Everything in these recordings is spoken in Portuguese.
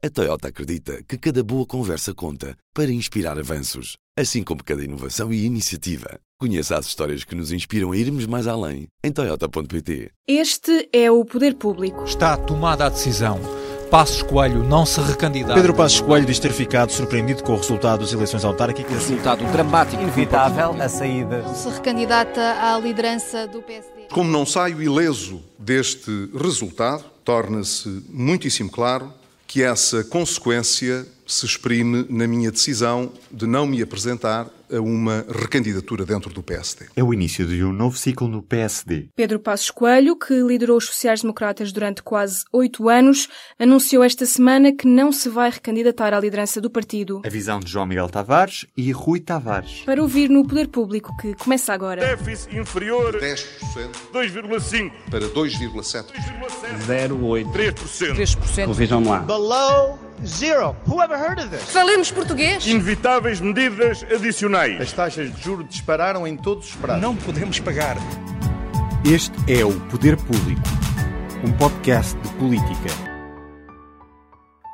A Toyota acredita que cada boa conversa conta para inspirar avanços, assim como cada inovação e iniciativa. Conheça as histórias que nos inspiram a irmos mais além em Toyota.pt. Este é o Poder Público. Está tomada a decisão. Passos Coelho não se recandidata. Pedro Passos Coelho diz ter ficado surpreendido com o resultado das eleições autárquicas. Resultado dramático, inevitável, a saída. Se recandidata à liderança do PSD. Como não saio ileso deste resultado, torna-se muitíssimo claro que essa consequência se exprime na minha decisão de não me apresentar a uma recandidatura dentro do PSD. É o início de um novo ciclo no PSD. Pedro Passos Coelho, que liderou os sociais-democratas durante quase oito anos, anunciou esta semana que não se vai recandidatar à liderança do partido. A visão de João Miguel Tavares e Rui Tavares. Para ouvir no Poder Público, que começa agora. Déficit inferior 10% 2,5%. para 2,7%. 0,8. 3%. 3%. Vejam lá. Below zero. Who ever heard of this? Falemos português? Inevitáveis medidas adicionais. As taxas de juros dispararam em todos os prazos. Não podemos pagar. Este é o Poder Público, um podcast de política.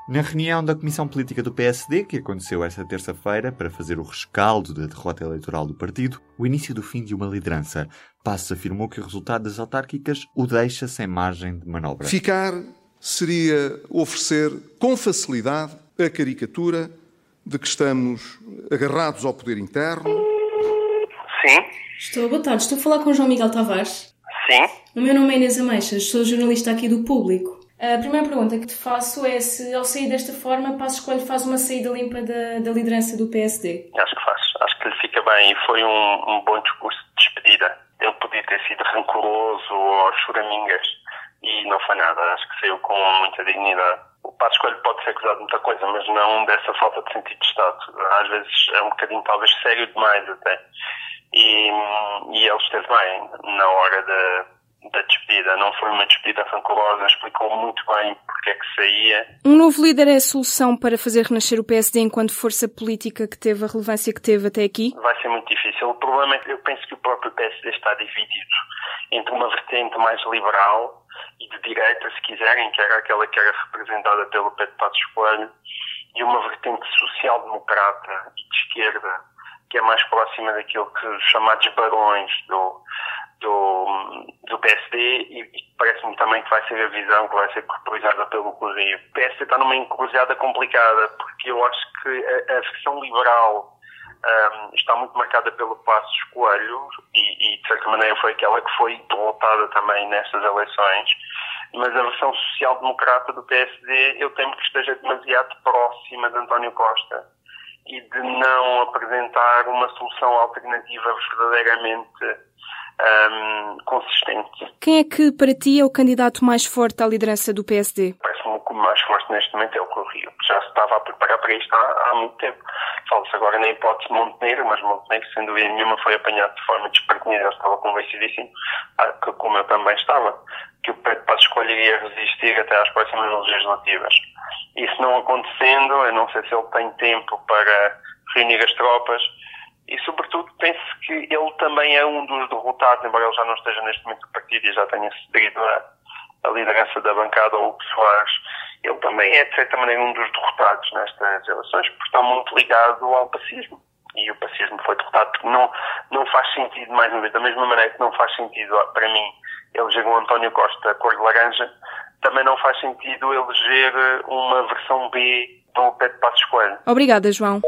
Na reunião da Comissão Política do PSD, que aconteceu esta terça-feira para fazer o rescaldo da derrota eleitoral do partido, o início do fim de uma liderança, Passos afirmou que o resultado das autárquicas o deixa sem margem de manobra. Ficar seria oferecer com facilidade a caricatura de que estamos agarrados ao poder interno. Sim, Estou, boa tarde, estou a falar com o João Miguel Tavares. sim. O meu nome é Inês Ameixas, sou jornalista aqui do Público. A primeira pergunta que te faço é se, ao sair desta forma, Passos Coelho faz uma saída limpa da, da liderança do PSD. Acho que faz. Acho que lhe fica bem e foi um, um bom discurso de despedida. Ele podia ter sido rancoroso ou choramingas e não foi nada. Acho que saiu com muita dignidade. O Passos Coelho pode ser acusado de muita coisa, mas não dessa falta de sentido de Estado. Às vezes é um bocadinho, talvez, sério demais até. E, e ele esteve bem na hora da, da despedida. Não foi uma despedida rancorosa, explicou muito bem porque é que saía. Um novo líder é a solução para fazer renascer o PSD enquanto força política que teve a relevância que teve até aqui? Vai ser muito difícil. O problema é que eu penso que o próprio PSD está dividido entre uma vertente mais liberal e de direita, se quiserem, que era aquela que era representada pelo Pedro Passos Coelho, e uma vertente social-democrata e de esquerda, que é mais próxima daquilo que os chamados barões do, do, do PSD e, parece-me também que vai ser a visão que vai ser corporizada pelo Rio. O PSD está numa encruzilhada complicada, porque eu acho que a, a versão liberal um, está muito marcada pelo Passos Coelho e, e, de certa maneira foi aquela que foi derrotada também nestas eleições. Mas a versão social-democrata do PSD eu temo que esteja demasiado próxima de António Costa e de não apresentar uma solução alternativa verdadeiramente um, consistente. Quem é que, para ti, é o candidato mais forte à liderança do PSD? Que o mais forte neste momento é o Rui Rio. Já se estava a preparar para isto há, há muito tempo. Fala-se agora na hipótese de Montenegro, mas Montenegro, sem dúvida nenhuma, foi apanhado de forma desprevenida. Eu estava convencidíssimo, ah, que, como eu também estava, que o Pedro Passos Coelho iria resistir até às próximas legislativas. Isso não acontecendo, eu não sei se ele tem tempo para reunir as tropas e, sobretudo, penso que ele também é um dos derrotados, embora ele já não esteja neste momento no partido e já tenha cedido a, a liderança da bancada ao Soares. Ele também é, de certa maneira, um dos derrotados nestas eleições, porque está muito ligado ao pacismo. E o pacismo foi derrotado porque não, não faz sentido, mais uma vez, da mesma maneira que não faz sentido, para mim, eleger o António Costa cor de laranja, também não faz sentido eleger uma versão B do Pedro Passos Coelho. Obrigada, João.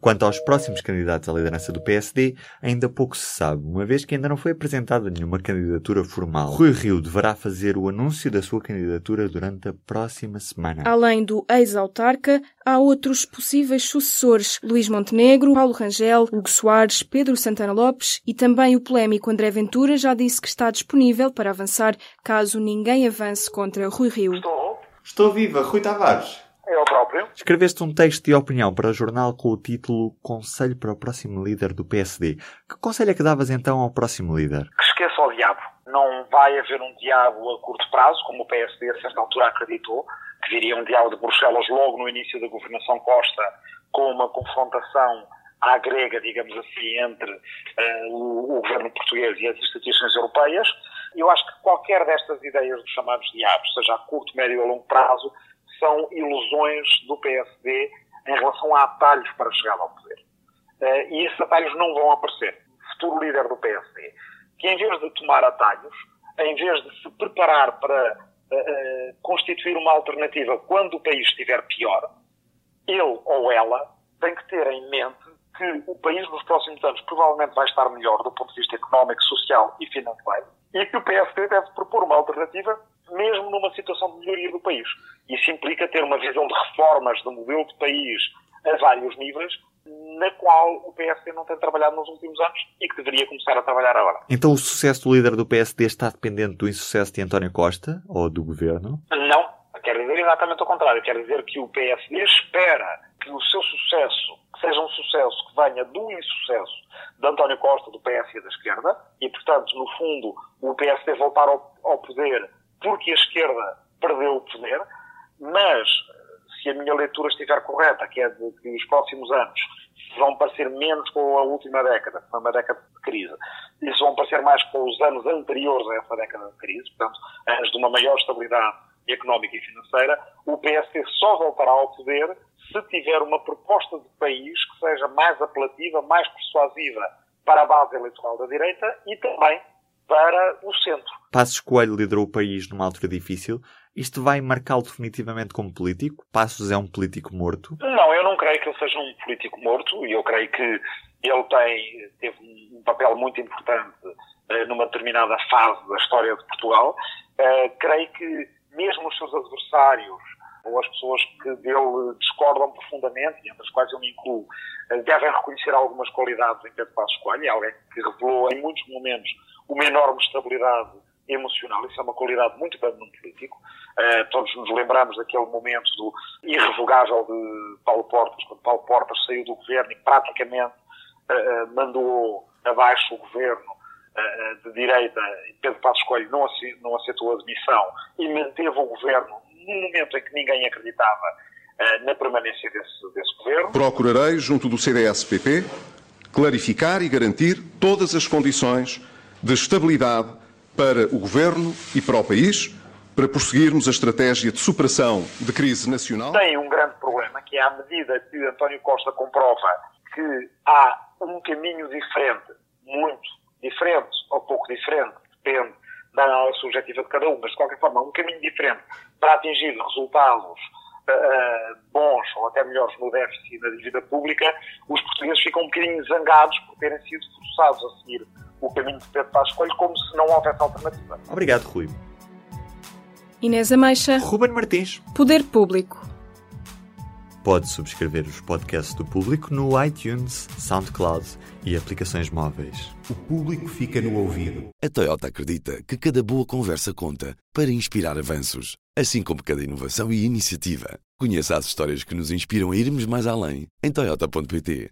Quanto aos próximos candidatos à liderança do PSD, ainda pouco se sabe, uma vez que ainda não foi apresentada nenhuma candidatura formal. Rui Rio deverá fazer o anúncio da sua candidatura durante a próxima semana. Além do ex-autarca, há outros possíveis sucessores: Luís Montenegro, Paulo Rangel, Hugo Soares, Pedro Santana Lopes e também o polémico André Ventura já disse que está disponível para avançar caso ninguém avance contra Rui Rio. Estou. Estou viva, Rui Tavares. É o próprio. Escreveste um texto de opinião para o jornal com o título Conselho para o próximo líder do PSD. Que conselho é que davas então ao próximo líder? Que esqueça o diabo. Não vai haver um diabo a curto prazo, como o PSD a certa altura acreditou, que viria um diabo de Bruxelas logo no início da governação Costa, com uma confrontação à grega, digamos assim, entre uh, o, o governo português e as instituições europeias. Eu acho que qualquer destas ideias dos chamados diabos, seja a curto, médio ou longo prazo, são ilusões do PSD em relação a atalhos para chegar ao poder. Uh, e esses atalhos não vão aparecer. Futuro líder do PSD, que em vez de tomar atalhos, em vez de se preparar para uh, constituir uma alternativa quando o país estiver pior, ele ou ela tem que ter em mente que o país nos próximos anos provavelmente vai estar melhor do ponto de vista económico, social e financeiro e que o PSD deve propor uma alternativa mesmo numa situação de melhoria do país. Isso implica ter uma visão de reformas do modelo de país a vários níveis, na qual o PSD não tem trabalhado nos últimos anos e que deveria começar a trabalhar agora. Então o sucesso do líder do PSD está dependente do insucesso de António Costa ou do governo? Não. Quer dizer exatamente o contrário. Quer dizer que o PSD espera que o seu sucesso seja um sucesso que venha do insucesso de António Costa, do PS e da esquerda, e, portanto, no fundo, o PSD voltar ao, ao poder porque a esquerda perdeu o poder, mas se a minha leitura estiver correta, que é de que os próximos anos vão parecer menos com a última década, que foi uma década de crise, e vão parecer mais com os anos anteriores a essa década de crise, portanto, anos de uma maior estabilidade económica e financeira, o PSD só voltará ao poder se tiver uma proposta de país que seja mais apelativa, mais persuasiva para a base eleitoral da direita e também para o centro. Passos Coelho liderou o país numa altura difícil. Isto vai marcá-lo definitivamente como político? Passos é um político morto? Não, eu não creio que ele seja um político morto e eu creio que ele tem, teve um papel muito importante uh, numa determinada fase da história de Portugal. Uh, creio que mesmo os seus adversários ou as pessoas que dele discordam profundamente, entre as quais eu me incluo, eh, devem reconhecer algumas qualidades em Pedro Passos Coelho, é alguém que revelou em muitos momentos uma enorme estabilidade emocional, isso é uma qualidade muito grande num político. Uh, todos nos lembramos daquele momento do irrevogável de Paulo Portas, quando Paulo Portas saiu do governo e praticamente uh, mandou abaixo o governo de direita, Pedro Passos Coelho não aceitou a demissão e manteve o governo num momento em que ninguém acreditava uh, na permanência desse, desse governo. Procurarei, junto do CDS-PP, clarificar e garantir todas as condições de estabilidade para o governo e para o país, para prosseguirmos a estratégia de superação de crise nacional. Tem um grande problema, que é à medida que António Costa comprova que há um caminho diferente, muito diferente ou pouco diferente, depende da análise subjetiva de cada um, mas de qualquer forma, um caminho diferente para atingir resultados uh, bons ou até melhores no déficit e na dívida pública, os portugueses ficam um bocadinho zangados por terem sido forçados a seguir o caminho de Pedro Passos Coelho como se não houvesse alternativa. Obrigado, Rui. Inês Ameixa. Ruben Martins. Poder Público. Pode subscrever os podcasts do Público no iTunes, SoundCloud e aplicações móveis. O público fica no ouvido. A Toyota acredita que cada boa conversa conta para inspirar avanços, assim como cada inovação e iniciativa. Conheça as histórias que nos inspiram a irmos mais além em toyota.pt.